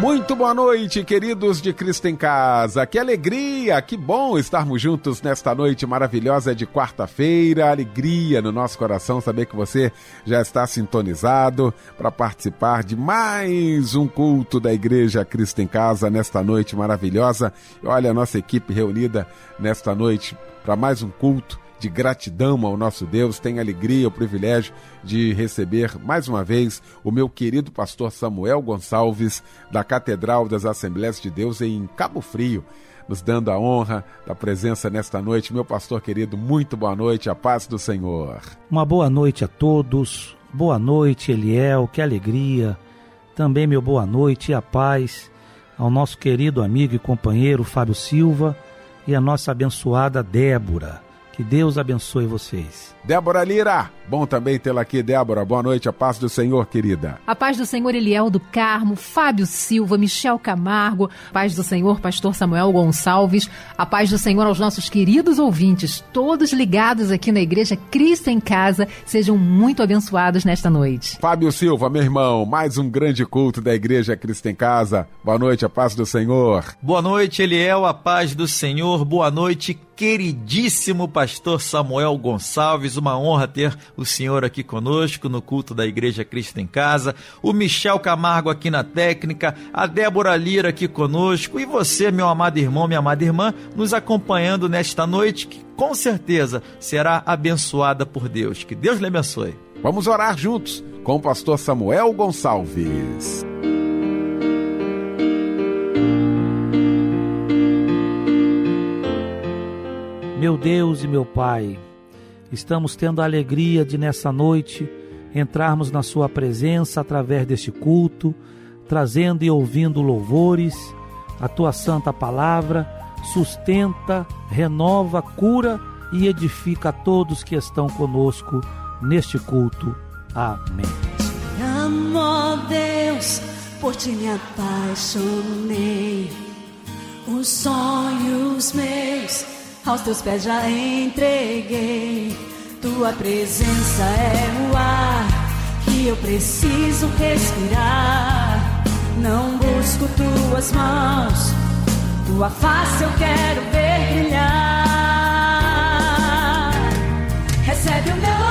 Muito boa noite, queridos de Cristo em Casa. Que alegria, que bom estarmos juntos nesta noite maravilhosa de quarta-feira. Alegria no nosso coração saber que você já está sintonizado para participar de mais um culto da Igreja Cristo em Casa nesta noite maravilhosa. Olha a nossa equipe reunida nesta noite para mais um culto de gratidão ao nosso Deus, tenho alegria, o privilégio de receber mais uma vez o meu querido pastor Samuel Gonçalves, da Catedral das Assembleias de Deus em Cabo Frio, nos dando a honra da presença nesta noite. Meu pastor querido, muito boa noite, a paz do Senhor. Uma boa noite a todos, boa noite, Eliel, que alegria. Também meu boa noite e a paz ao nosso querido amigo e companheiro Fábio Silva e a nossa abençoada Débora. Que Deus abençoe vocês. Débora Lira, bom também tê-la aqui, Débora. Boa noite, a paz do Senhor, querida. A paz do Senhor, Eliel do Carmo, Fábio Silva, Michel Camargo, paz do Senhor, pastor Samuel Gonçalves, a paz do Senhor aos nossos queridos ouvintes, todos ligados aqui na Igreja Cristo em Casa, sejam muito abençoados nesta noite. Fábio Silva, meu irmão, mais um grande culto da Igreja Cristo em Casa. Boa noite, a paz do Senhor. Boa noite, Eliel, a paz do Senhor. Boa noite, queridíssimo pastor Samuel Gonçalves. Uma honra ter o senhor aqui conosco no culto da Igreja Cristo em Casa. O Michel Camargo aqui na técnica, a Débora Lira aqui conosco e você, meu amado irmão, minha amada irmã, nos acompanhando nesta noite que com certeza será abençoada por Deus. Que Deus lhe abençoe. Vamos orar juntos com o pastor Samuel Gonçalves. Meu Deus e meu Pai, estamos tendo a alegria de nessa noite entrarmos na Sua presença através deste culto, trazendo e ouvindo louvores, a Tua santa palavra sustenta, renova, cura e edifica a todos que estão conosco neste culto. Amém. Amo Deus, por ti me apaixonei, os sonhos meus aos teus pés já entreguei. Tua presença é o ar que eu preciso respirar. Não busco tuas mãos, tua face eu quero ver brilhar. Recebe o meu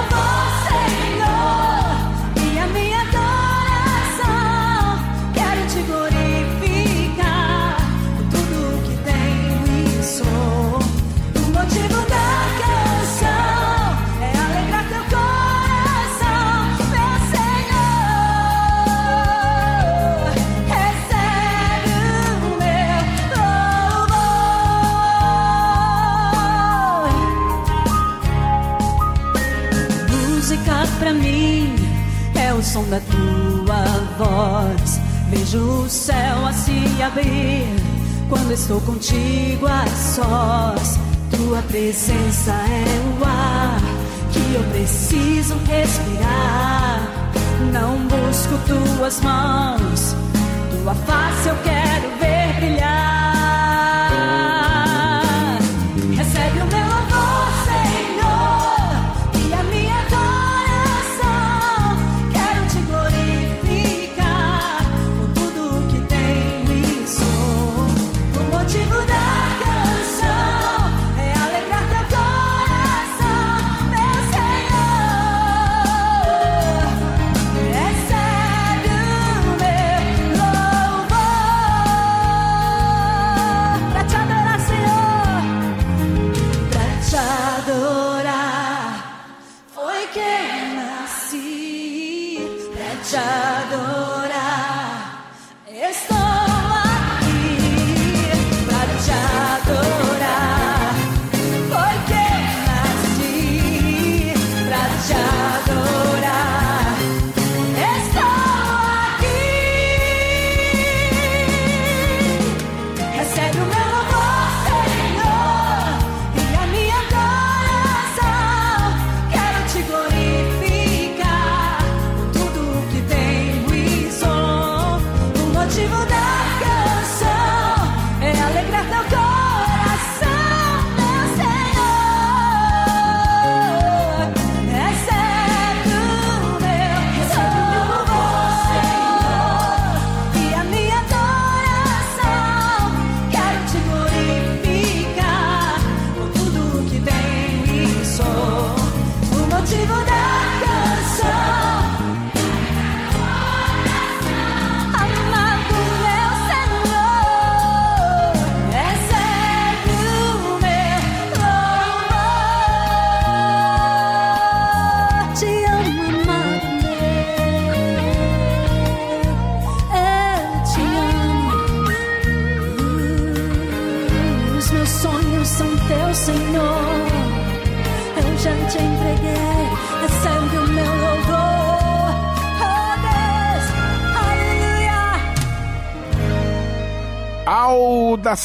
som da tua voz. Vejo o céu a se abrir quando estou contigo a sós. Tua presença é o ar que eu preciso respirar. Não busco tuas mãos, tua face eu quero ver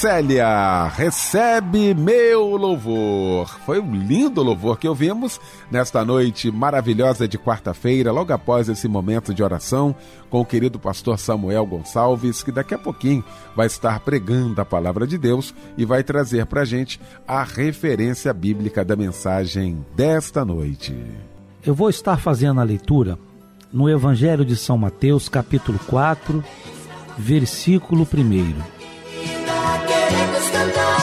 Célia, recebe meu louvor. Foi um lindo louvor que ouvimos nesta noite maravilhosa de quarta-feira, logo após esse momento de oração com o querido pastor Samuel Gonçalves, que daqui a pouquinho vai estar pregando a palavra de Deus e vai trazer para a gente a referência bíblica da mensagem desta noite. Eu vou estar fazendo a leitura no Evangelho de São Mateus, capítulo 4, versículo 1. Queremos cantar,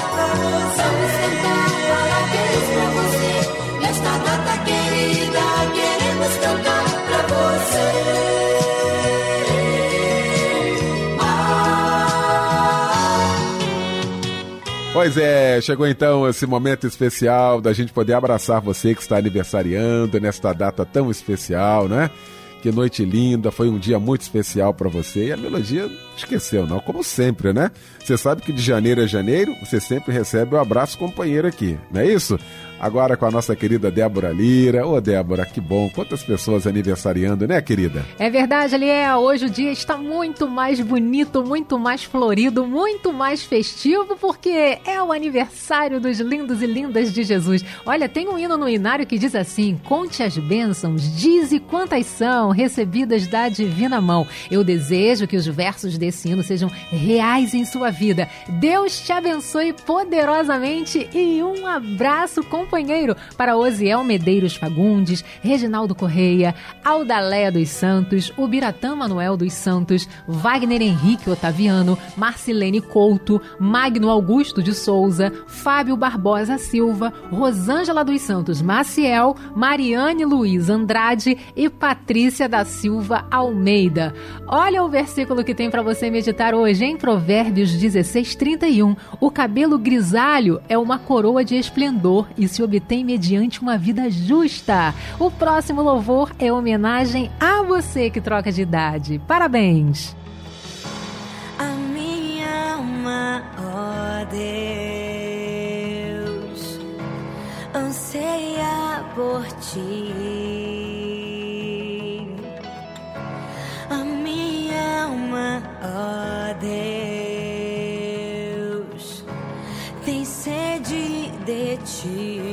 vamos cantar parabéns pra você. Nesta data querida, queremos cantar pra você. Pois é, chegou então esse momento especial da gente poder abraçar você que está aniversariando nesta data tão especial, né? Que noite linda, foi um dia muito especial para você. E a melodia esqueceu, não? Como sempre, né? Você sabe que de janeiro a janeiro você sempre recebe o abraço companheiro aqui, não é isso? Agora com a nossa querida Débora Lira. Ô Débora, que bom. Quantas pessoas aniversariando, né, querida? É verdade, Aliel. Hoje o dia está muito mais bonito, muito mais florido, muito mais festivo, porque é o aniversário dos lindos e lindas de Jesus. Olha, tem um hino no inário que diz assim: Conte as bênçãos, dize quantas são recebidas da divina mão. Eu desejo que os versos desse hino sejam reais em sua vida. Deus te abençoe poderosamente e um abraço com companheiro para Osiel Medeiros Fagundes, Reginaldo Correia, Aldaléia dos Santos, Ubiratã Manuel dos Santos, Wagner Henrique Otaviano, Marcilene Couto, Magno Augusto de Souza, Fábio Barbosa Silva, Rosângela dos Santos Maciel, Mariane Luiz Andrade e Patrícia da Silva Almeida. Olha o versículo que tem para você meditar hoje em Provérbios 16, 31. O cabelo grisalho é uma coroa de esplendor e se se obtém mediante uma vida justa. O próximo louvor é homenagem a você que troca de idade. Parabéns! A minha alma, ó Deus, anseia por ti. A minha alma, ó Deus, tem sede de ti.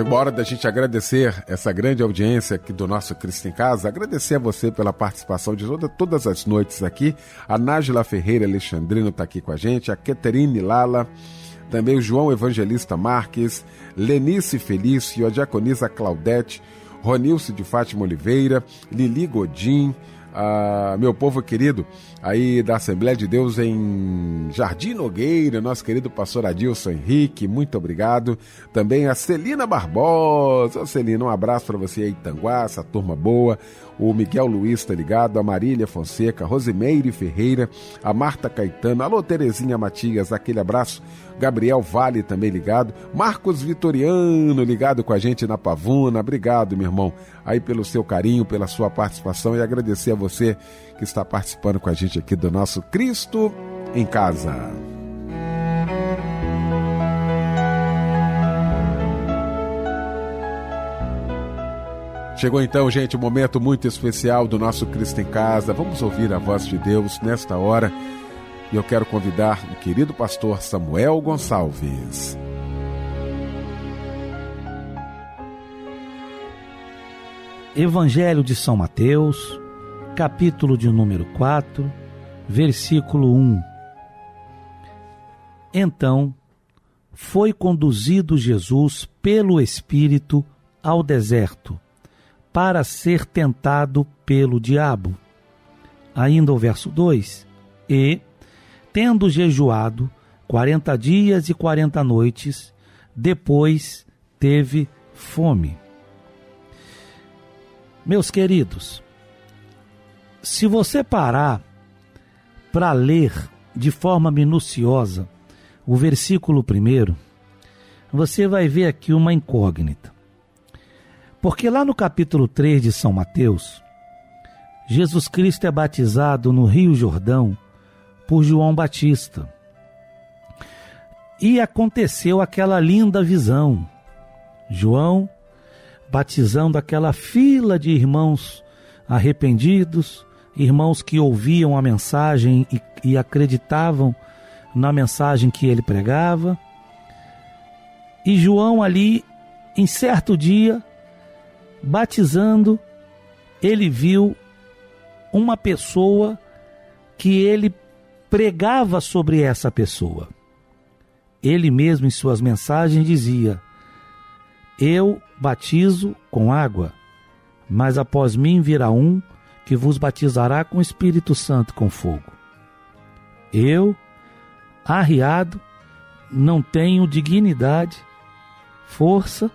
Chegou a hora da gente agradecer essa grande audiência aqui do nosso Cristo em Casa. Agradecer a você pela participação de toda, todas as noites aqui. A Nájila Ferreira Alexandrino está aqui com a gente, a Keterine Lala, também o João Evangelista Marques, Lenice Felício, a Diaconisa Claudete, Ronilce de Fátima Oliveira, Lili Godin, ah, meu povo querido, aí da Assembleia de Deus em Jardim Nogueira, nosso querido pastor Adilson Henrique, muito obrigado. Também a Celina Barbosa, Celina, um abraço para você aí, Tanguá, essa turma boa. O Miguel Luiz tá ligado, a Marília Fonseca, Rosimeire Ferreira, a Marta Caetano, alô Terezinha Matias, aquele abraço. Gabriel Vale também ligado, Marcos Vitoriano ligado com a gente na Pavuna, obrigado, meu irmão, aí pelo seu carinho, pela sua participação e agradecer a você que está participando com a gente aqui do nosso Cristo em Casa. Chegou então, gente, um momento muito especial do nosso Cristo em Casa. Vamos ouvir a voz de Deus nesta hora. E eu quero convidar o querido pastor Samuel Gonçalves. Evangelho de São Mateus, capítulo de número 4, versículo 1. Então foi conduzido Jesus pelo Espírito ao deserto, para ser tentado pelo diabo. Ainda o verso 2: E, tendo jejuado quarenta dias e quarenta noites, depois teve fome. Meus queridos, se você parar para ler de forma minuciosa o versículo primeiro, você vai ver aqui uma incógnita. Porque lá no capítulo 3 de São Mateus, Jesus Cristo é batizado no Rio Jordão por João Batista. E aconteceu aquela linda visão. João batizando aquela fila de irmãos arrependidos, irmãos que ouviam a mensagem e, e acreditavam na mensagem que ele pregava. E João ali, em certo dia, batizando, ele viu uma pessoa que ele pregava sobre essa pessoa. Ele mesmo em suas mensagens dizia: Eu batizo com água, mas após mim virá um que vos batizará com o Espírito Santo com fogo. Eu, arriado, não tenho dignidade, força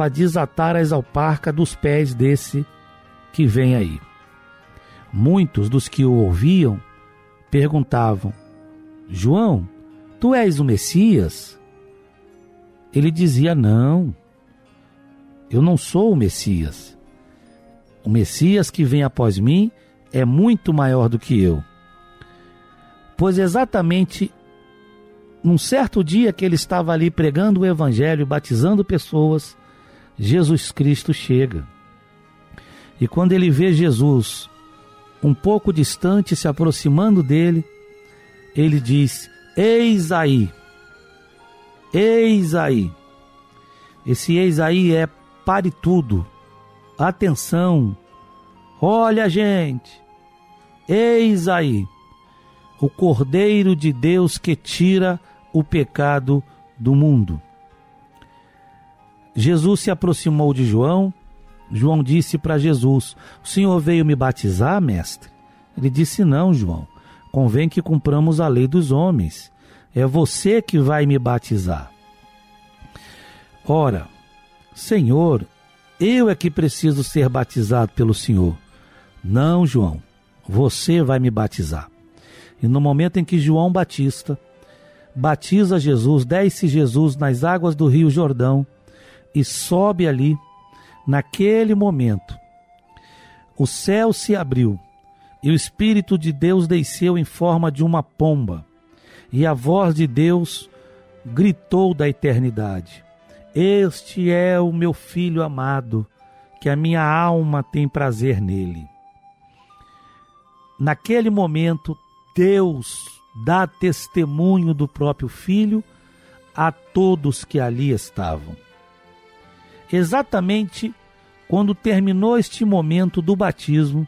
para desatar as alparcas dos pés desse que vem aí. Muitos dos que o ouviam perguntavam: João, tu és o Messias? Ele dizia: Não, eu não sou o Messias. O Messias que vem após mim é muito maior do que eu. Pois exatamente num certo dia que ele estava ali pregando o Evangelho, batizando pessoas, Jesus Cristo chega. E quando ele vê Jesus um pouco distante, se aproximando dele, ele diz: Eis aí, eis aí. Esse eis aí é pare tudo, atenção, olha, gente, eis aí, o Cordeiro de Deus que tira o pecado do mundo. Jesus se aproximou de João. João disse para Jesus: O senhor veio me batizar, mestre? Ele disse: Não, João. Convém que cumpramos a lei dos homens. É você que vai me batizar. Ora, Senhor, eu é que preciso ser batizado pelo Senhor. Não, João, você vai me batizar. E no momento em que João Batista batiza Jesus, desce Jesus nas águas do Rio Jordão e sobe ali, naquele momento, o céu se abriu e o Espírito de Deus desceu em forma de uma pomba, e a voz de Deus gritou da eternidade: Este é o meu filho amado, que a minha alma tem prazer nele. Naquele momento, Deus dá testemunho do próprio filho a todos que ali estavam. Exatamente quando terminou este momento do batismo,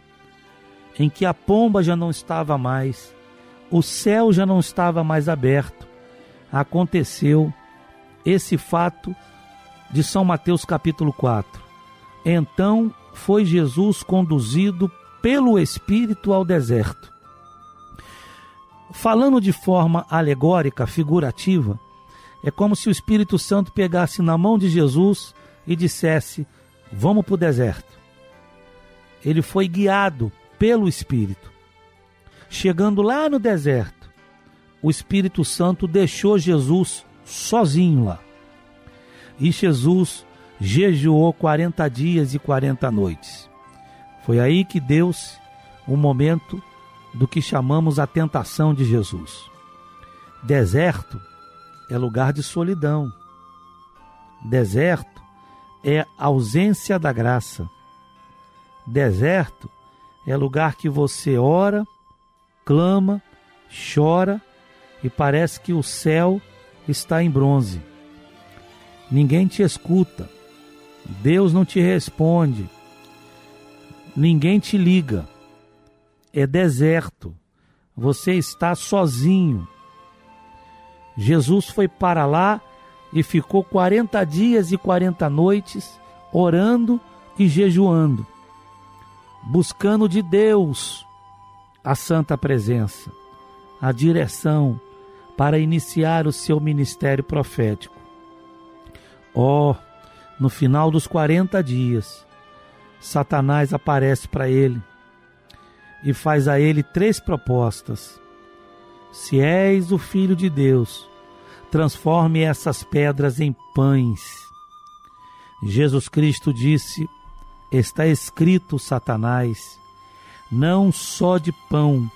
em que a pomba já não estava mais, o céu já não estava mais aberto, aconteceu esse fato de São Mateus capítulo 4. Então foi Jesus conduzido pelo Espírito ao deserto. Falando de forma alegórica, figurativa, é como se o Espírito Santo pegasse na mão de Jesus e dissesse: Vamos para o deserto. Ele foi guiado pelo Espírito. Chegando lá no deserto, o Espírito Santo deixou Jesus sozinho lá. E Jesus jejuou 40 dias e 40 noites. Foi aí que deu-se o momento do que chamamos a tentação de Jesus. Deserto é lugar de solidão. Deserto é ausência da graça. Deserto é lugar que você ora, clama, chora e parece que o céu está em bronze. Ninguém te escuta, Deus não te responde, ninguém te liga. É deserto, você está sozinho. Jesus foi para lá e ficou 40 dias e 40 noites orando e jejuando buscando de Deus a santa presença, a direção para iniciar o seu ministério profético. Oh, no final dos 40 dias, Satanás aparece para ele e faz a ele três propostas. Se és o filho de Deus, transforme essas pedras em pães. Jesus Cristo disse Está escrito, Satanás: não só de pão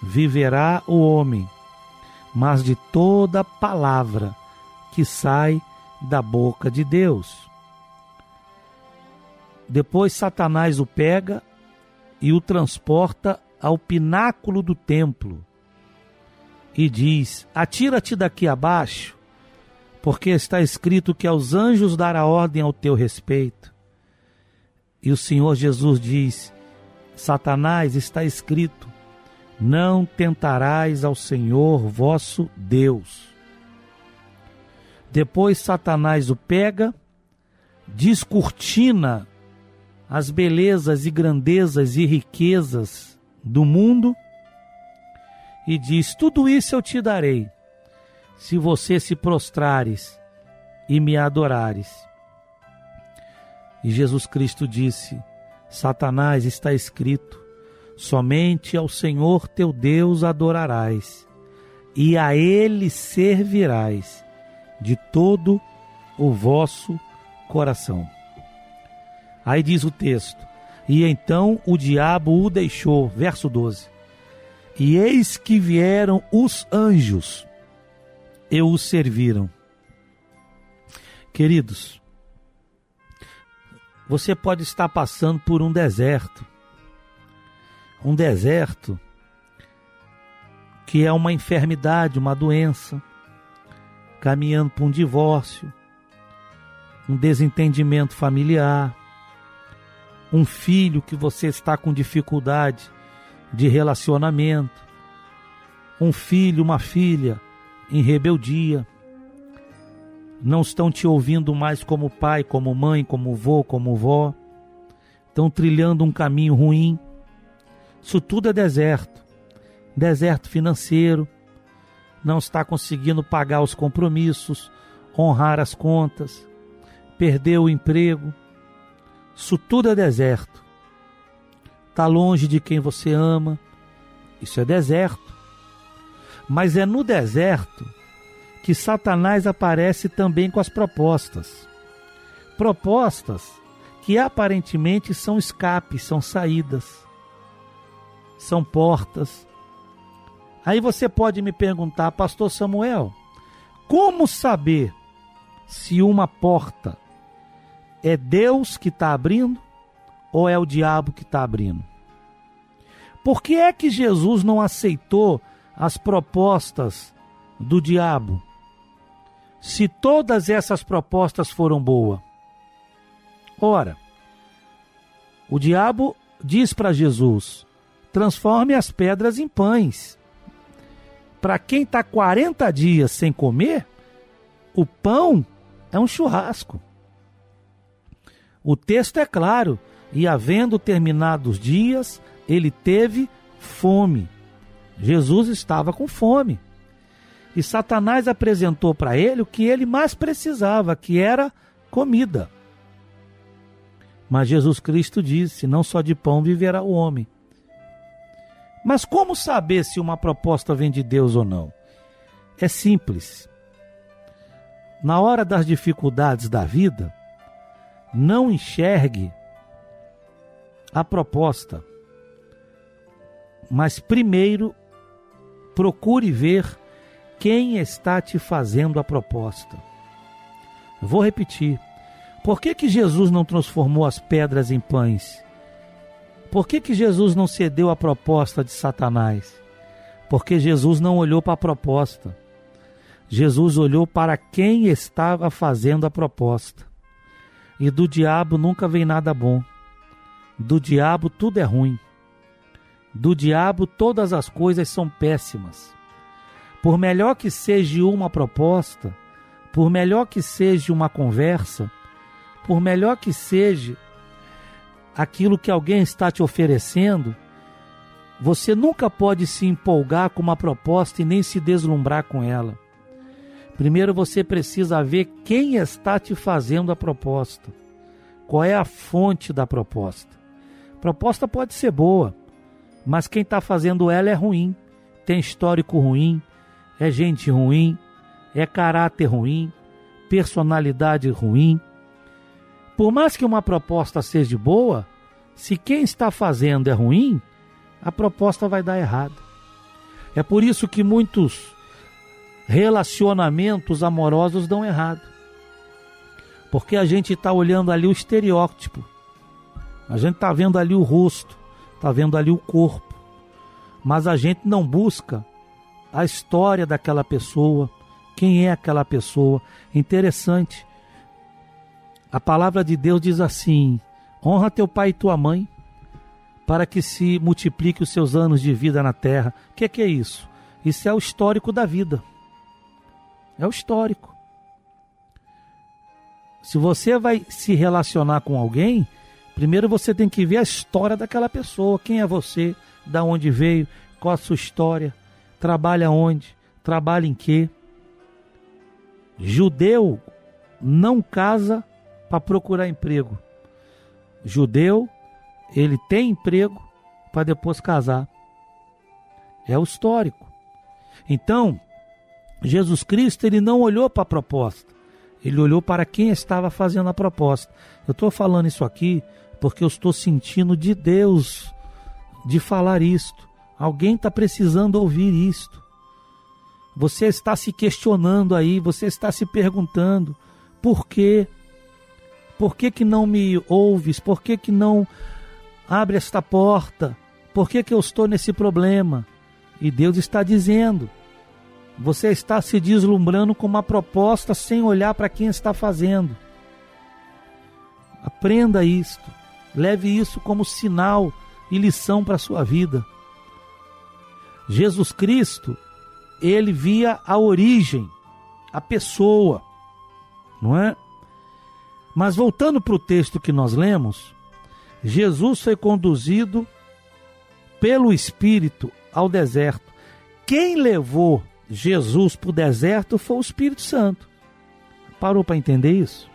viverá o homem, mas de toda palavra que sai da boca de Deus. Depois Satanás o pega e o transporta ao pináculo do templo e diz: Atira-te daqui abaixo, porque está escrito que aos anjos dará ordem ao teu respeito. E o Senhor Jesus diz: Satanás está escrito: Não tentarás ao Senhor vosso Deus. Depois Satanás o pega, descortina as belezas e grandezas e riquezas do mundo e diz: Tudo isso eu te darei, se você se prostrares e me adorares. E Jesus Cristo disse: Satanás está escrito: somente ao Senhor teu Deus adorarás, e a Ele servirás de todo o vosso coração. Aí diz o texto: E então o diabo o deixou, verso 12. E eis que vieram os anjos e o serviram. Queridos, você pode estar passando por um deserto. Um deserto que é uma enfermidade, uma doença, caminhando para um divórcio, um desentendimento familiar, um filho que você está com dificuldade de relacionamento, um filho, uma filha em rebeldia. não estão te ouvindo mais como pai, como mãe, como vô, como vó, estão trilhando um caminho ruim. Isso tudo é deserto. Deserto financeiro, não está conseguindo pagar os compromissos, honrar as contas, perdeu o emprego. Isso tudo é deserto. Está longe de quem você ama. Isso é deserto. Mas é no deserto que Satanás aparece também com as propostas. Propostas que aparentemente são escapes, são saídas, são portas. Aí você pode me perguntar, Pastor Samuel, como saber se uma porta é Deus que está abrindo ou é o diabo que está abrindo? Por que é que Jesus não aceitou as propostas do diabo? Se todas essas propostas foram boas. Ora, o diabo diz para Jesus: transforme as pedras em pães. Para quem está 40 dias sem comer, o pão é um churrasco. O texto é claro: e havendo terminados os dias, ele teve fome. Jesus estava com fome. E Satanás apresentou para ele o que ele mais precisava, que era comida. Mas Jesus Cristo disse: não só de pão viverá o homem. Mas como saber se uma proposta vem de Deus ou não? É simples. Na hora das dificuldades da vida, não enxergue a proposta, mas primeiro procure ver quem está te fazendo a proposta. Vou repetir. Por que, que Jesus não transformou as pedras em pães? Por que, que Jesus não cedeu à proposta de Satanás? Porque Jesus não olhou para a proposta. Jesus olhou para quem estava fazendo a proposta. E do diabo nunca vem nada bom. Do diabo tudo é ruim. Do diabo todas as coisas são péssimas. Por melhor que seja uma proposta, por melhor que seja uma conversa, por melhor que seja aquilo que alguém está te oferecendo, você nunca pode se empolgar com uma proposta e nem se deslumbrar com ela. Primeiro você precisa ver quem está te fazendo a proposta. Qual é a fonte da proposta? Proposta pode ser boa, mas quem está fazendo ela é ruim, tem histórico ruim, é gente ruim, é caráter ruim, personalidade ruim. Por mais que uma proposta seja boa, se quem está fazendo é ruim, a proposta vai dar errado. É por isso que muitos relacionamentos amorosos dão errado. Porque a gente está olhando ali o estereótipo, a gente está vendo ali o rosto, está vendo ali o corpo, mas a gente não busca a história daquela pessoa, quem é aquela pessoa. Interessante. A palavra de Deus diz assim: honra teu pai e tua mãe, para que se multiplique os seus anos de vida na terra. O que, que é isso? Isso é o histórico da vida. É o histórico. Se você vai se relacionar com alguém, primeiro você tem que ver a história daquela pessoa. Quem é você? Da onde veio? Qual a sua história? Trabalha onde? Trabalha em quê? Judeu não casa para procurar emprego. Judeu, ele tem emprego para depois casar. É o histórico. Então, Jesus Cristo ele não olhou para a proposta. Ele olhou para quem estava fazendo a proposta. Eu estou falando isso aqui porque eu estou sentindo de Deus de falar isto. Alguém está precisando ouvir isto. Você está se questionando aí, você está se perguntando por quê? Por que, que não me ouves? Por que, que não abre esta porta? Por que, que eu estou nesse problema? E Deus está dizendo: você está se deslumbrando com uma proposta sem olhar para quem está fazendo. Aprenda isto, leve isso como sinal e lição para a sua vida. Jesus Cristo, ele via a origem, a pessoa. não é? Mas voltando para o texto que nós lemos, Jesus foi conduzido pelo Espírito ao deserto. Quem levou Jesus para o deserto foi o Espírito Santo. Parou para entender isso?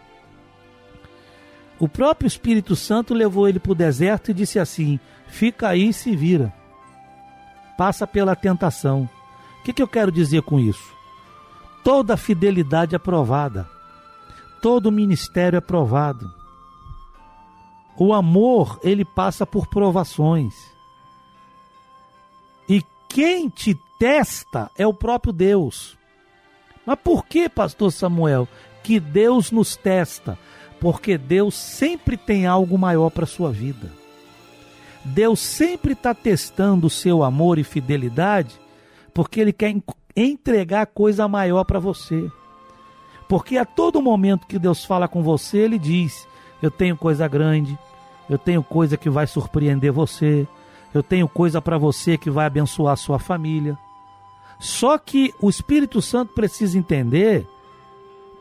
O próprio Espírito Santo levou ele para o deserto e disse assim: fica aí e se vira. Passa pela tentação. O que, que eu quero dizer com isso? Toda fidelidade é provada, todo ministério é provado. O amor, ele passa por provações. E quem te testa é o próprio Deus. Mas por que, pastor Samuel, que Deus nos testa? Porque Deus sempre tem algo maior para a sua vida. Deus sempre está testando o seu amor e fidelidade, porque Ele quer entregar coisa maior para você. Porque a todo momento que Deus fala com você, Ele diz: Eu tenho coisa grande, eu tenho coisa que vai surpreender você, eu tenho coisa para você que vai abençoar a sua família. Só que o Espírito Santo precisa entender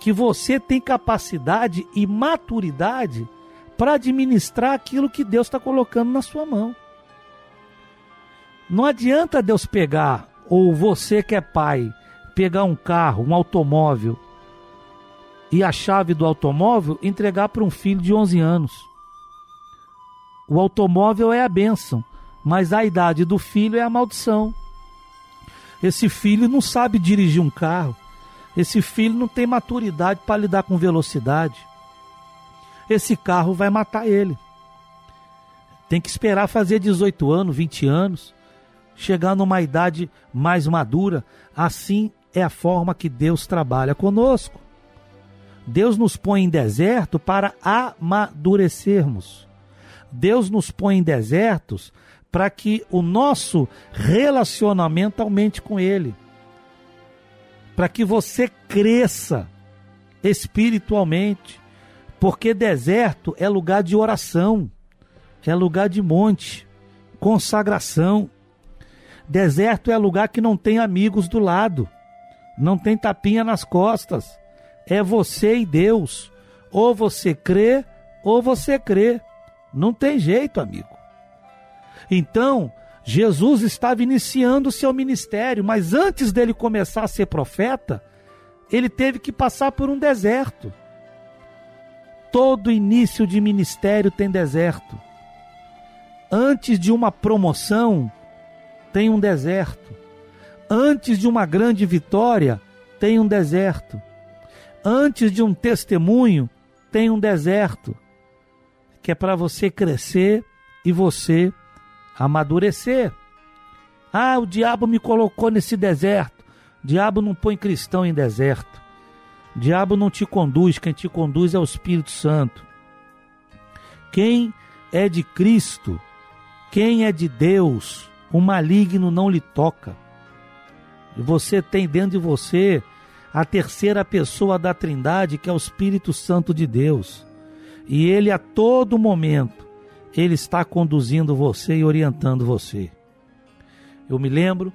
que você tem capacidade e maturidade para administrar aquilo que Deus está colocando na sua mão. Não adianta Deus pegar, ou você que é pai, pegar um carro, um automóvel, e a chave do automóvel entregar para um filho de 11 anos. O automóvel é a bênção, mas a idade do filho é a maldição. Esse filho não sabe dirigir um carro. Esse filho não tem maturidade para lidar com velocidade. Esse carro vai matar ele. Tem que esperar fazer 18 anos, 20 anos, chegar numa idade mais madura. Assim é a forma que Deus trabalha conosco. Deus nos põe em deserto para amadurecermos. Deus nos põe em desertos para que o nosso relacionamento aumente com Ele. Para que você cresça espiritualmente. Porque deserto é lugar de oração, é lugar de monte, consagração. Deserto é lugar que não tem amigos do lado, não tem tapinha nas costas. É você e Deus. Ou você crê, ou você crê. Não tem jeito, amigo. Então, Jesus estava iniciando o seu ministério, mas antes dele começar a ser profeta, ele teve que passar por um deserto. Todo início de ministério tem deserto. Antes de uma promoção, tem um deserto. Antes de uma grande vitória, tem um deserto. Antes de um testemunho, tem um deserto que é para você crescer e você amadurecer. Ah, o diabo me colocou nesse deserto. Diabo não põe cristão em deserto. Diabo não te conduz, quem te conduz é o Espírito Santo. Quem é de Cristo, quem é de Deus, o maligno não lhe toca. E você tem dentro de você a terceira pessoa da Trindade, que é o Espírito Santo de Deus. E ele a todo momento, ele está conduzindo você e orientando você. Eu me lembro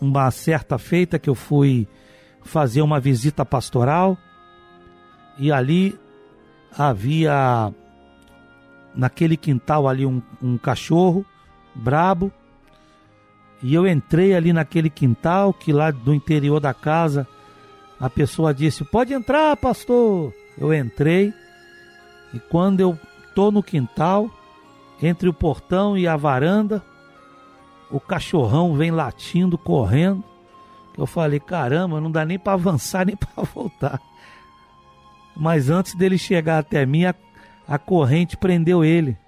uma certa feita que eu fui fazer uma visita pastoral e ali havia naquele quintal ali um, um cachorro brabo e eu entrei ali naquele quintal que lá do interior da casa a pessoa disse: "Pode entrar, pastor". Eu entrei e quando eu tô no quintal, entre o portão e a varanda, o cachorrão vem latindo, correndo. Eu falei: "Caramba, não dá nem para avançar nem para voltar". Mas antes dele chegar até mim, a, a corrente prendeu ele.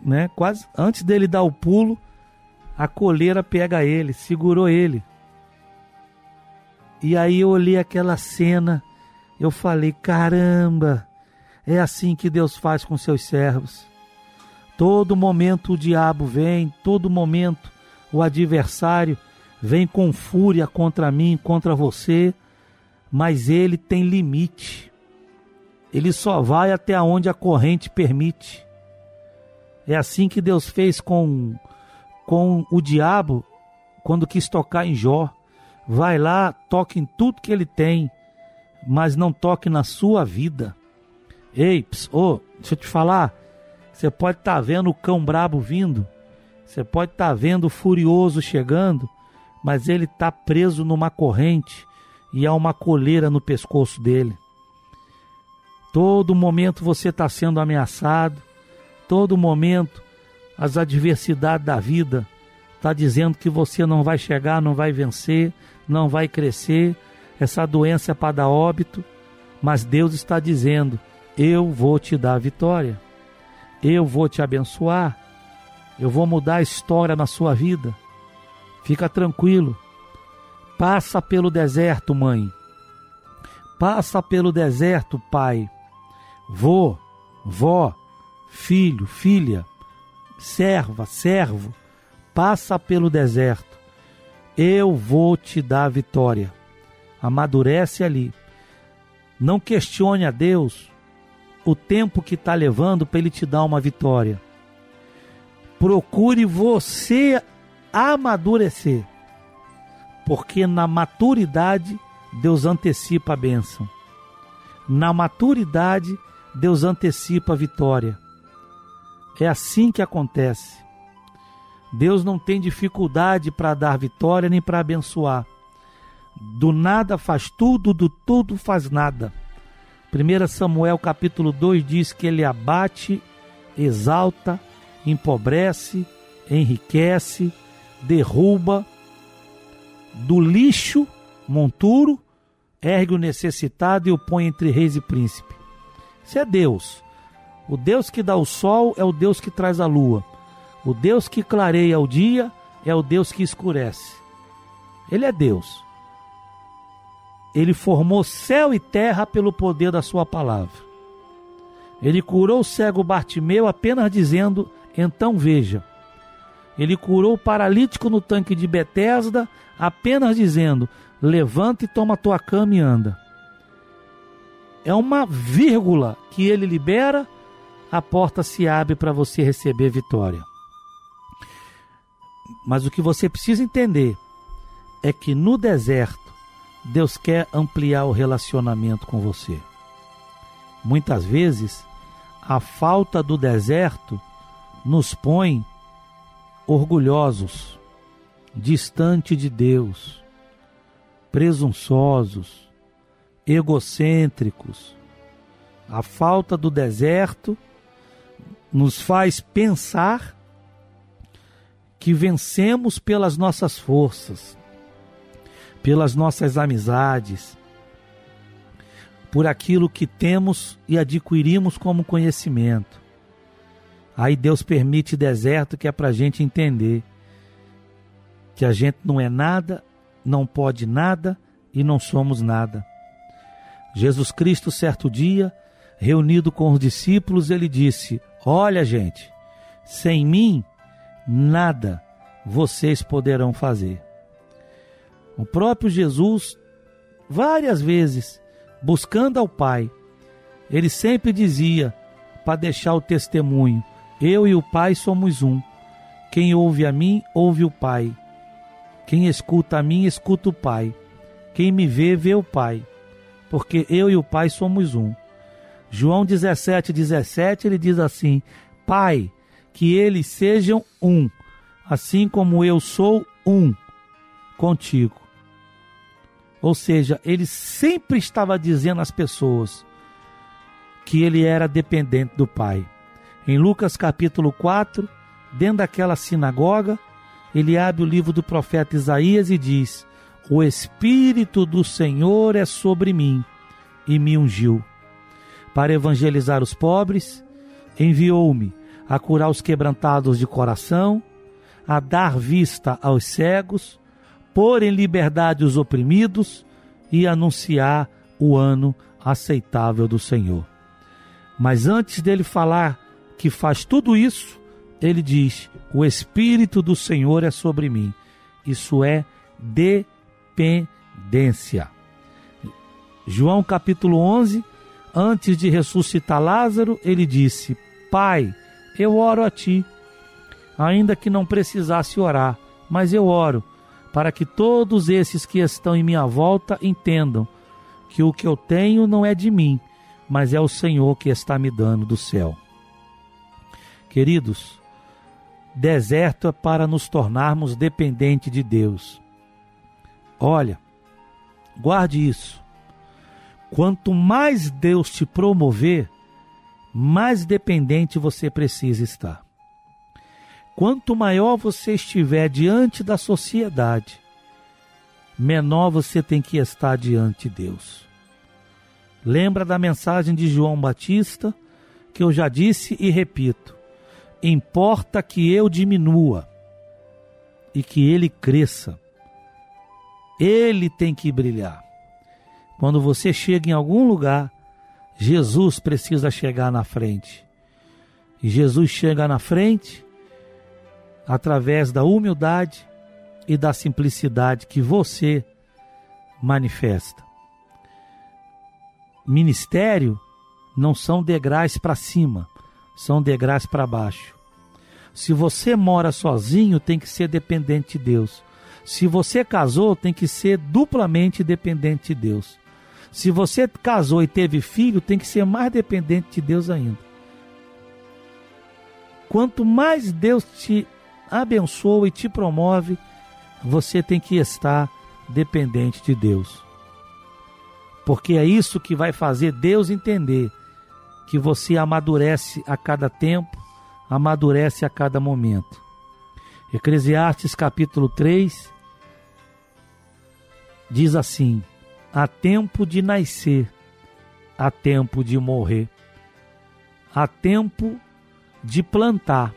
Né? Quase antes dele dar o pulo, a coleira pega ele, segurou ele. E aí eu olhei aquela cena, eu falei: caramba, é assim que Deus faz com seus servos. Todo momento o diabo vem, todo momento o adversário vem com fúria contra mim, contra você, mas ele tem limite. Ele só vai até onde a corrente permite. É assim que Deus fez com, com o diabo quando quis tocar em Jó vai lá, toca em tudo que ele tem, mas não toque na sua vida. Ei, oh, deixa eu te falar. Você pode estar tá vendo o cão brabo vindo. Você pode estar tá vendo o furioso chegando, mas ele está preso numa corrente e há uma coleira no pescoço dele. Todo momento você está sendo ameaçado, todo momento as adversidades da vida está dizendo que você não vai chegar, não vai vencer, não vai crescer, essa doença é para dar óbito, mas Deus está dizendo: eu vou te dar a vitória, eu vou te abençoar, eu vou mudar a história na sua vida. Fica tranquilo. Passa pelo deserto, mãe. Passa pelo deserto, pai. Vô, vó, filho, filha, serva, servo. Passa pelo deserto. Eu vou te dar a vitória. Amadurece ali. Não questione a Deus o tempo que está levando para Ele te dar uma vitória. Procure você amadurecer, porque na maturidade Deus antecipa a bênção. Na maturidade Deus antecipa a vitória. É assim que acontece. Deus não tem dificuldade para dar vitória nem para abençoar. Do nada faz tudo, do tudo faz nada. 1 Samuel capítulo 2 diz que ele abate, exalta, empobrece, enriquece, derruba, do lixo, monturo, ergue o necessitado e o põe entre reis e príncipe. Isso é Deus. O Deus que dá o sol é o Deus que traz a lua. O Deus que clareia o dia é o Deus que escurece. Ele é Deus. Ele formou céu e terra pelo poder da sua palavra. Ele curou o cego Bartimeu apenas dizendo: "Então veja". Ele curou o paralítico no tanque de Betesda apenas dizendo: "Levanta e toma tua cama e anda". É uma vírgula que ele libera, a porta se abre para você receber vitória. Mas o que você precisa entender é que no deserto Deus quer ampliar o relacionamento com você. Muitas vezes, a falta do deserto nos põe orgulhosos, distante de Deus, presunçosos, egocêntricos. A falta do deserto nos faz pensar que vencemos pelas nossas forças, pelas nossas amizades, por aquilo que temos e adquirimos como conhecimento. Aí Deus permite deserto que é para a gente entender que a gente não é nada, não pode nada e não somos nada. Jesus Cristo, certo dia, reunido com os discípulos, ele disse: Olha, gente, sem mim, nada vocês poderão fazer. O próprio Jesus, várias vezes, buscando ao Pai, ele sempre dizia para deixar o testemunho: Eu e o Pai somos um. Quem ouve a mim, ouve o Pai. Quem escuta a mim, escuta o Pai. Quem me vê, vê o Pai. Porque eu e o Pai somos um. João 17, 17, ele diz assim: Pai, que eles sejam um, assim como eu sou um contigo. Ou seja, ele sempre estava dizendo às pessoas que ele era dependente do Pai. Em Lucas capítulo 4, dentro daquela sinagoga, ele abre o livro do profeta Isaías e diz: O Espírito do Senhor é sobre mim e me ungiu para evangelizar os pobres, enviou-me a curar os quebrantados de coração, a dar vista aos cegos, pôr em liberdade os oprimidos e anunciar o ano aceitável do Senhor. Mas antes dele falar que faz tudo isso, ele diz: O Espírito do Senhor é sobre mim. Isso é dependência. João capítulo 11, antes de ressuscitar Lázaro, ele disse: Pai, eu oro a ti, ainda que não precisasse orar, mas eu oro para que todos esses que estão em minha volta entendam que o que eu tenho não é de mim, mas é o Senhor que está me dando do céu. Queridos, deserto é para nos tornarmos dependentes de Deus. Olha, guarde isso. Quanto mais Deus te promover, mais dependente você precisa estar. Quanto maior você estiver diante da sociedade, menor você tem que estar diante de Deus. Lembra da mensagem de João Batista, que eu já disse e repito: importa que eu diminua e que ele cresça. Ele tem que brilhar. Quando você chega em algum lugar, Jesus precisa chegar na frente. E Jesus chega na frente através da humildade e da simplicidade que você manifesta. Ministério não são degraus para cima, são degraus para baixo. Se você mora sozinho, tem que ser dependente de Deus. Se você casou, tem que ser duplamente dependente de Deus. Se você casou e teve filho, tem que ser mais dependente de Deus ainda. Quanto mais Deus te abençoa e te promove, você tem que estar dependente de Deus. Porque é isso que vai fazer Deus entender que você amadurece a cada tempo, amadurece a cada momento. Eclesiastes capítulo 3 diz assim: Há tempo de nascer, há tempo de morrer, há tempo de plantar,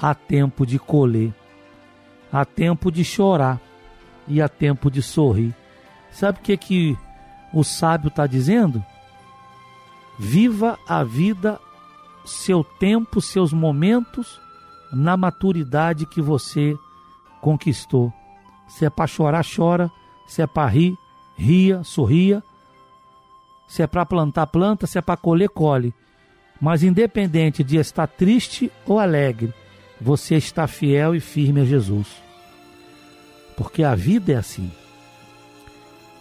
há tempo de colher, há tempo de chorar e há tempo de sorrir. Sabe o que, que o sábio está dizendo? Viva a vida, seu tempo, seus momentos, na maturidade que você conquistou. Se é para chorar, chora. Se é para rir, ria, sorria. Se é para plantar, planta. Se é para colher, colhe. Mas independente de estar triste ou alegre, você está fiel e firme a Jesus. Porque a vida é assim.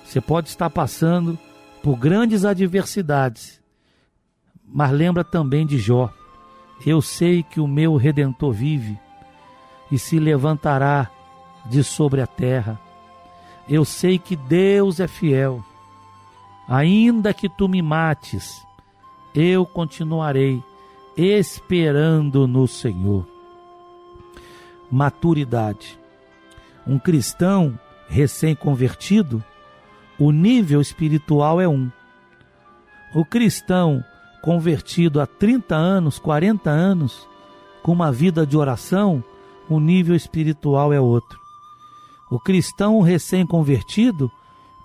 Você pode estar passando por grandes adversidades, mas lembra também de Jó. Eu sei que o meu redentor vive e se levantará de sobre a terra eu sei que Deus é fiel. Ainda que tu me mates, eu continuarei esperando no Senhor. Maturidade. Um cristão recém-convertido, o nível espiritual é um. O cristão convertido há 30 anos, 40 anos, com uma vida de oração, o nível espiritual é outro. O cristão recém-convertido,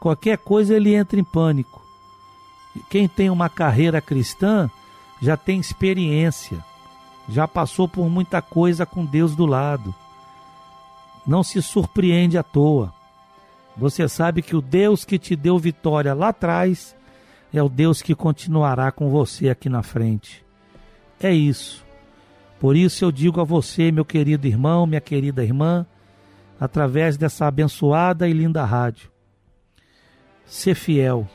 qualquer coisa ele entra em pânico. Quem tem uma carreira cristã já tem experiência, já passou por muita coisa com Deus do lado. Não se surpreende à toa. Você sabe que o Deus que te deu vitória lá atrás é o Deus que continuará com você aqui na frente. É isso. Por isso eu digo a você, meu querido irmão, minha querida irmã, através dessa abençoada e linda rádio. Ser fiel.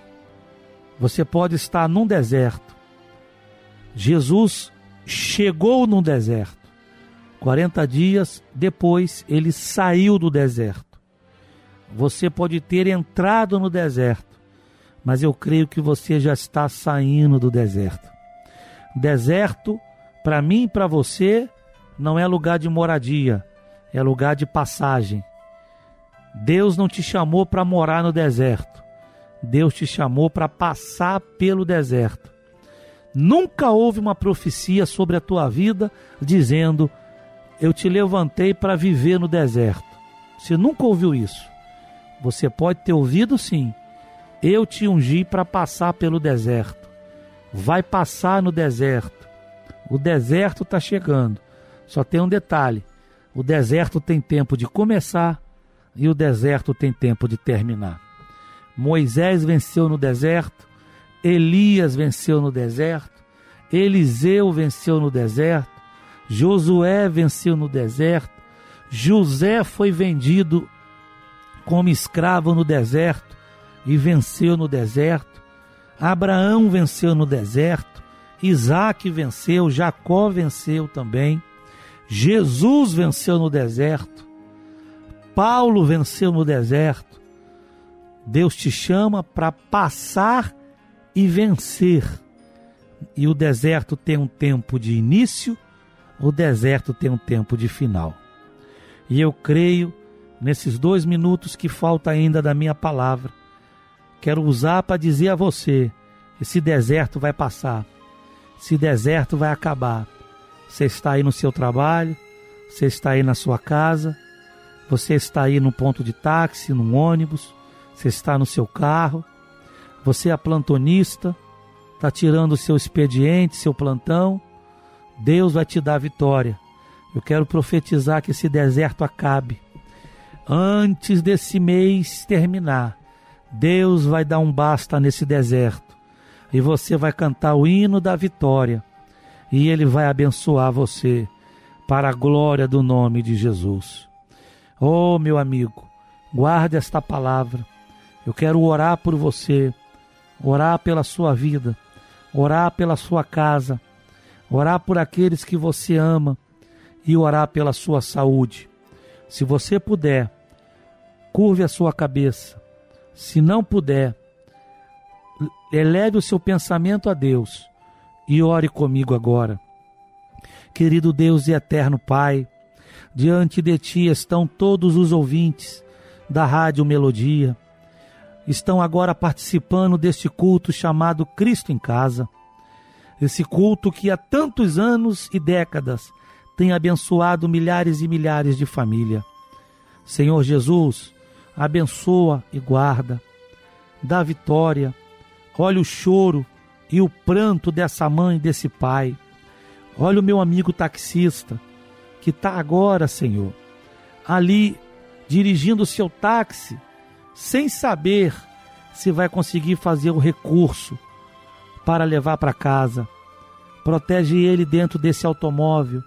Você pode estar num deserto. Jesus chegou num deserto. 40 dias depois, ele saiu do deserto. Você pode ter entrado no deserto, mas eu creio que você já está saindo do deserto. Deserto, para mim e para você, não é lugar de moradia, é lugar de passagem. Deus não te chamou para morar no deserto. Deus te chamou para passar pelo deserto. Nunca houve uma profecia sobre a tua vida dizendo: Eu te levantei para viver no deserto. Você nunca ouviu isso. Você pode ter ouvido sim. Eu te ungi para passar pelo deserto. Vai passar no deserto. O deserto está chegando. Só tem um detalhe: o deserto tem tempo de começar e o deserto tem tempo de terminar. Moisés venceu no deserto, Elias venceu no deserto, Eliseu venceu no deserto, Josué venceu no deserto, José foi vendido como escravo no deserto e venceu no deserto. Abraão venceu no deserto. Isaac venceu, Jacó venceu também. Jesus venceu no deserto. Paulo venceu no deserto. Deus te chama para passar e vencer. E o deserto tem um tempo de início, o deserto tem um tempo de final. E eu creio, nesses dois minutos que falta ainda da minha palavra, quero usar para dizer a você: esse deserto vai passar, esse deserto vai acabar. Você está aí no seu trabalho, você está aí na sua casa, você está aí no ponto de táxi, no ônibus, você está no seu carro, você é plantonista, está tirando o seu expediente, seu plantão. Deus vai te dar vitória. Eu quero profetizar que esse deserto acabe. Antes desse mês terminar, Deus vai dar um basta nesse deserto. E você vai cantar o hino da vitória. E Ele vai abençoar você para a glória do nome de Jesus. Oh, meu amigo, guarde esta palavra. Eu quero orar por você, orar pela sua vida, orar pela sua casa, orar por aqueles que você ama e orar pela sua saúde. Se você puder, curve a sua cabeça. Se não puder, eleve o seu pensamento a Deus e ore comigo agora. Querido Deus e eterno Pai, diante de Ti estão todos os ouvintes da Rádio Melodia. Estão agora participando deste culto chamado Cristo em Casa. Esse culto que há tantos anos e décadas tem abençoado milhares e milhares de famílias. Senhor Jesus, abençoa e guarda, dá vitória. Olha o choro e o pranto dessa mãe e desse pai. Olha o meu amigo taxista, que está agora, Senhor, ali dirigindo o seu táxi, sem saber se vai conseguir fazer o recurso para levar para casa. Protege ele dentro desse automóvel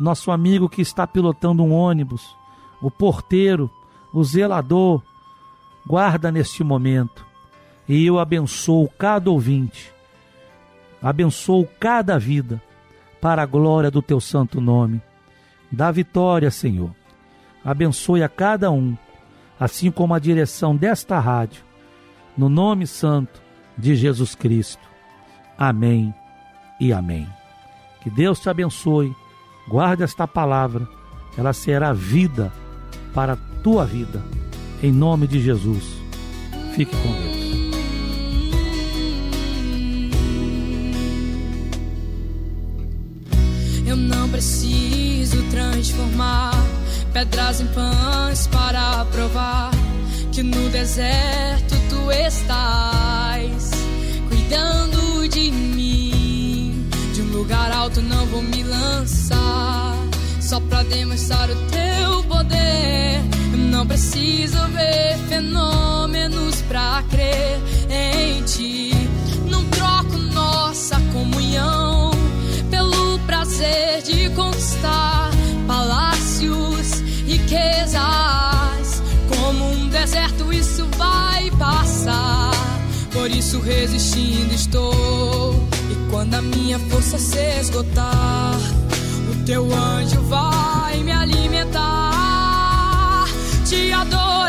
nosso amigo que está pilotando um ônibus, o porteiro, o zelador, guarda neste momento. E eu abençoo cada ouvinte, abençoo cada vida, para a glória do teu santo nome. Dá vitória, Senhor. Abençoe a cada um, assim como a direção desta rádio, no nome santo de Jesus Cristo. Amém e amém. Que Deus te abençoe Guarde esta palavra, ela será vida para a tua vida. Em nome de Jesus. Fique com Deus. Eu não preciso transformar pedras em pães para provar que no deserto tu estás cuidando de mim. De um lugar alto não vou me lançar só pra demonstrar o teu poder. Não preciso ver fenômenos pra crer em ti. Não troco nossa comunhão pelo prazer de conquistar palácios, riquezas. Como um deserto, isso vai passar. Por isso, resistindo estou. E quando a minha força se esgotar, o teu anjo vai me alimentar. Te adorar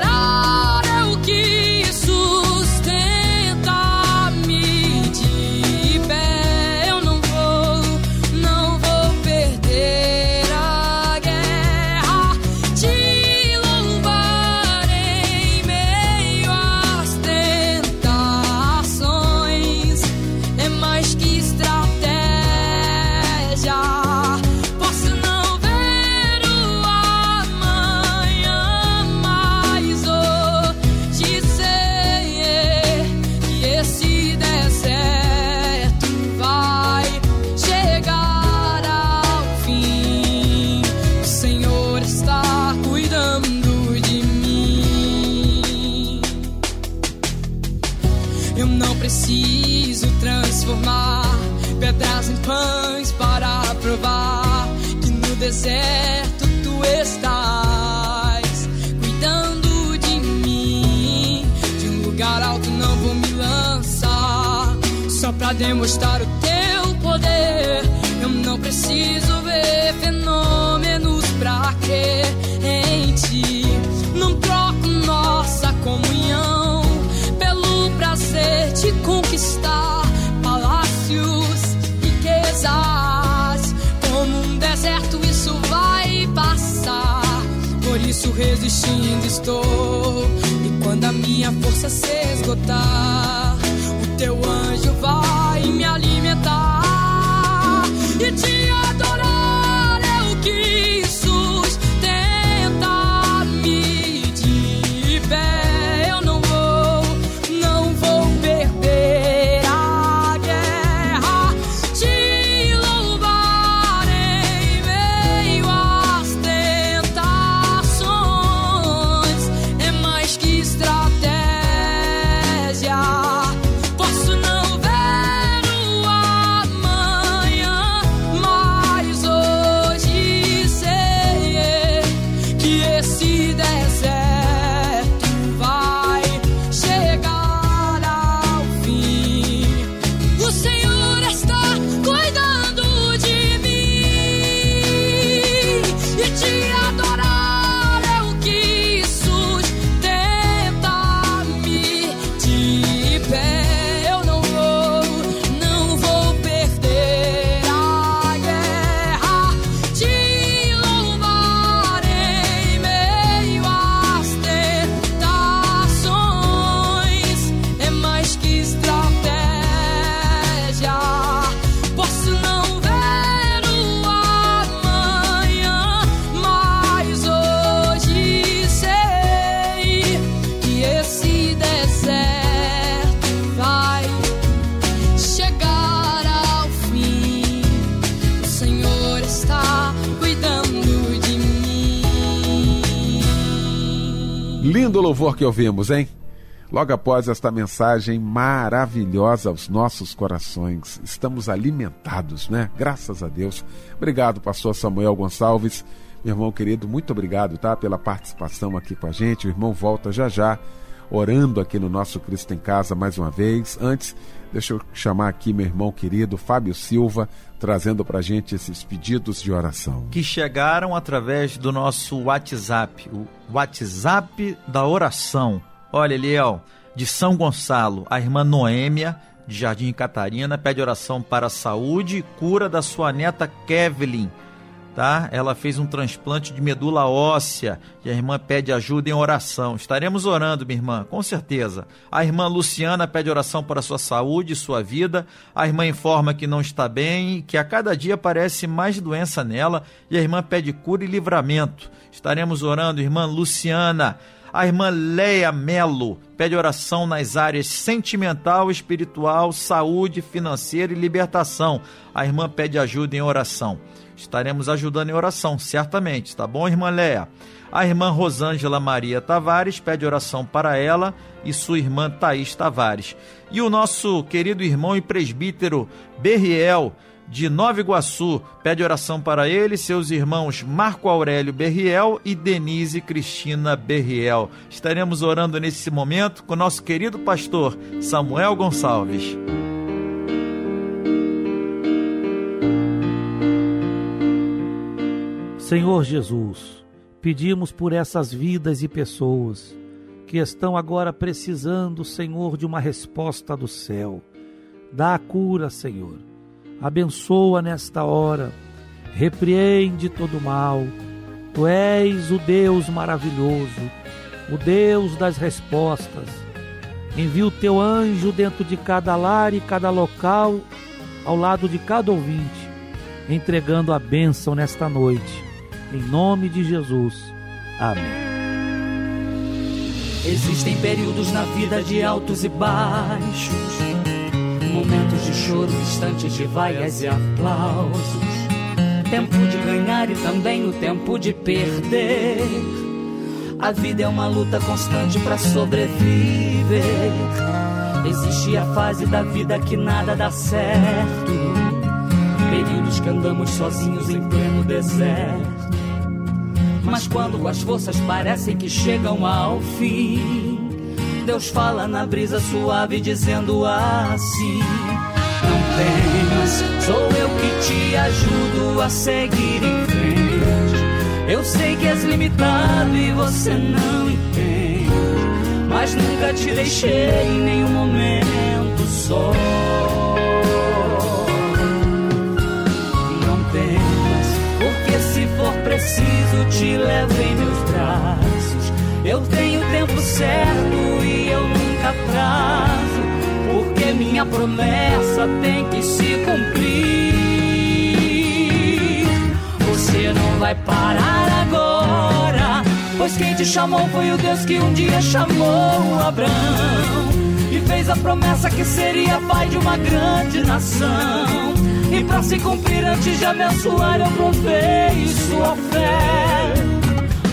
que ouvimos, hein? Logo após esta mensagem maravilhosa aos nossos corações, estamos alimentados, né? Graças a Deus. Obrigado, pastor Samuel Gonçalves. Meu irmão querido, muito obrigado, tá? Pela participação aqui com a gente. O irmão volta já já, orando aqui no nosso Cristo em Casa mais uma vez. Antes, deixa eu chamar aqui meu irmão querido, Fábio Silva, trazendo pra gente esses pedidos de oração. que chegaram através do nosso WhatsApp, o WhatsApp da oração. Olha, Eliel, de São Gonçalo, a irmã Noêmia, de Jardim Catarina, pede oração para a saúde e cura da sua neta Kevlin. Tá? Ela fez um transplante de medula óssea e a irmã pede ajuda em oração. Estaremos orando, minha irmã, com certeza. A irmã Luciana pede oração para sua saúde e sua vida. A irmã informa que não está bem e que a cada dia aparece mais doença nela e a irmã pede cura e livramento. Estaremos orando, irmã Luciana. A irmã Leia Melo pede oração nas áreas sentimental, espiritual, saúde, financeira e libertação. A irmã pede ajuda em oração. Estaremos ajudando em oração, certamente, tá bom, irmã Leia? A irmã Rosângela Maria Tavares pede oração para ela e sua irmã Thaís Tavares. E o nosso querido irmão e presbítero Berriel, de Nova Iguaçu, pede oração para ele seus irmãos Marco Aurélio Berriel e Denise Cristina Berriel. Estaremos orando nesse momento com nosso querido pastor Samuel Gonçalves. Senhor Jesus, pedimos por essas vidas e pessoas que estão agora precisando, Senhor, de uma resposta do céu. Dá a cura, Senhor. Abençoa nesta hora. Repreende todo mal. Tu és o Deus maravilhoso, o Deus das respostas. Envia o teu anjo dentro de cada lar e cada local, ao lado de cada ouvinte, entregando a bênção nesta noite. Em nome de Jesus. Amém. Existem períodos na vida de altos e baixos, momentos de choro, instantes de vaias e aplausos, tempo de ganhar e também o tempo de perder. A vida é uma luta constante para sobreviver. Existe a fase da vida que nada dá certo, períodos que andamos sozinhos em pleno deserto. Mas quando as forças parecem que chegam ao fim, Deus fala na brisa suave, dizendo assim: Não temas, sou eu que te ajudo a seguir em frente. Eu sei que és limitado e você não entende, mas nunca te deixei em nenhum momento só. Preciso te levo em meus braços. Eu tenho tempo certo e eu nunca atraso, porque minha promessa tem que se cumprir. Você não vai parar agora, pois quem te chamou foi o Deus que um dia chamou Abraão e fez a promessa que seria pai de uma grande nação. E para se cumprir antes de abençoar, eu provei sua fé.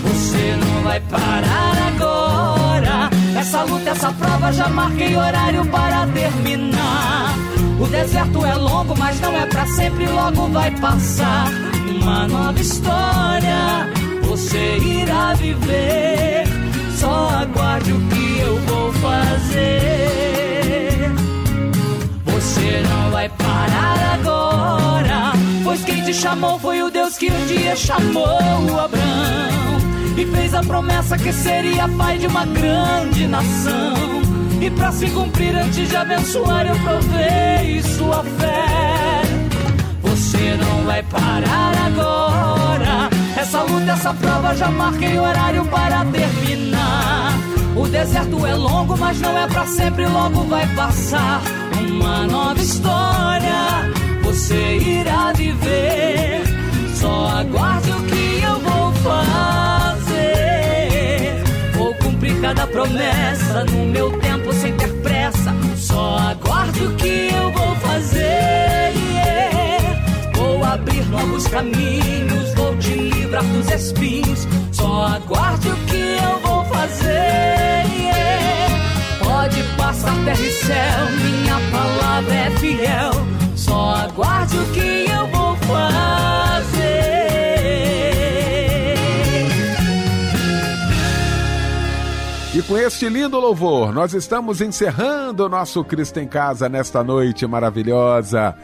Você não vai parar agora. Essa luta, essa prova, já marquei horário para terminar. O deserto é longo, mas não é para sempre, logo vai passar. Uma nova história você irá viver. Só aguarde o que eu vou fazer. Vai parar agora, pois quem te chamou foi o Deus que um dia chamou Abraão e fez a promessa que seria pai de uma grande nação. E para se cumprir antes de abençoar, eu provei sua fé. Você não vai parar agora. Essa luta, essa prova já marquei horário para terminar. O deserto é longo, mas não é para sempre, logo vai passar. Uma nova história você irá viver. Só aguarde o que eu vou fazer. Vou cumprir cada promessa no meu tempo sem ter pressa. Só aguarde o que eu vou fazer. Abrir novos caminhos, vou te livrar dos espinhos. Só aguarde o que eu vou fazer. Pode passar terra e céu, minha palavra é fiel. Só aguarde o que eu vou fazer. E com este lindo louvor, nós estamos encerrando o nosso Cristo em Casa nesta noite maravilhosa.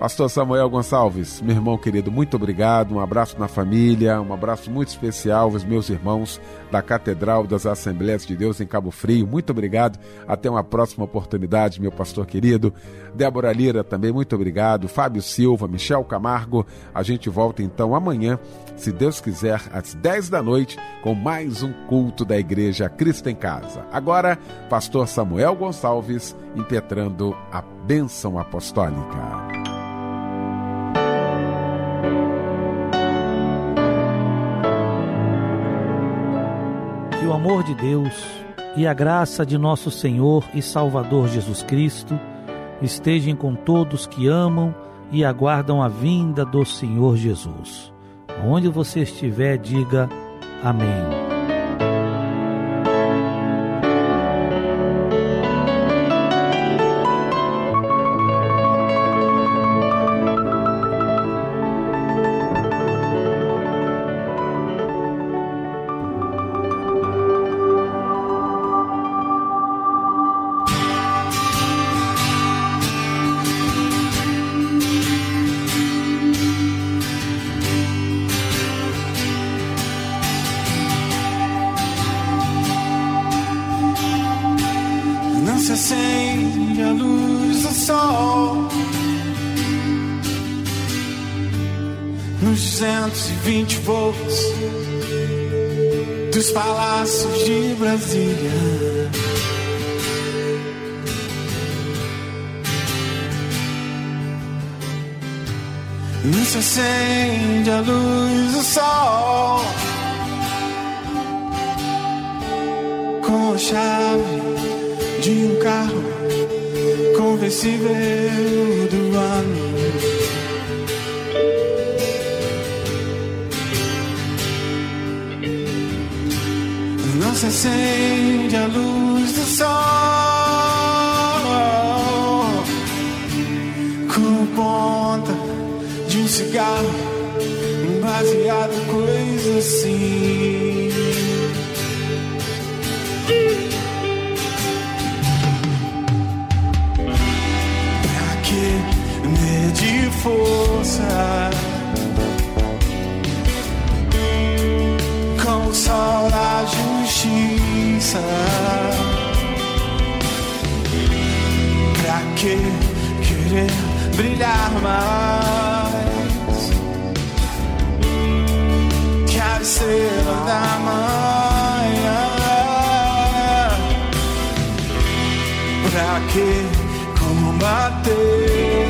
Pastor Samuel Gonçalves, meu irmão querido, muito obrigado. Um abraço na família, um abraço muito especial aos meus irmãos da Catedral das Assembleias de Deus em Cabo Frio. Muito obrigado. Até uma próxima oportunidade, meu pastor querido. Débora Lira também, muito obrigado. Fábio Silva, Michel Camargo. A gente volta então amanhã, se Deus quiser, às 10 da noite, com mais um culto da Igreja Cristo em Casa. Agora, pastor Samuel Gonçalves impetrando a bênção apostólica. O amor de Deus e a graça de nosso Senhor e Salvador Jesus Cristo estejam com todos que amam e aguardam a vinda do Senhor Jesus. Onde você estiver, diga amém. Palácios de Brasília. Não se acende a luz do sol. Com a chave de um carro conversível se acende a luz do sol. Com ponta de um cigarro, pensar. Pra que querer brilhar mais? Que ser da manhã. Pra que combater?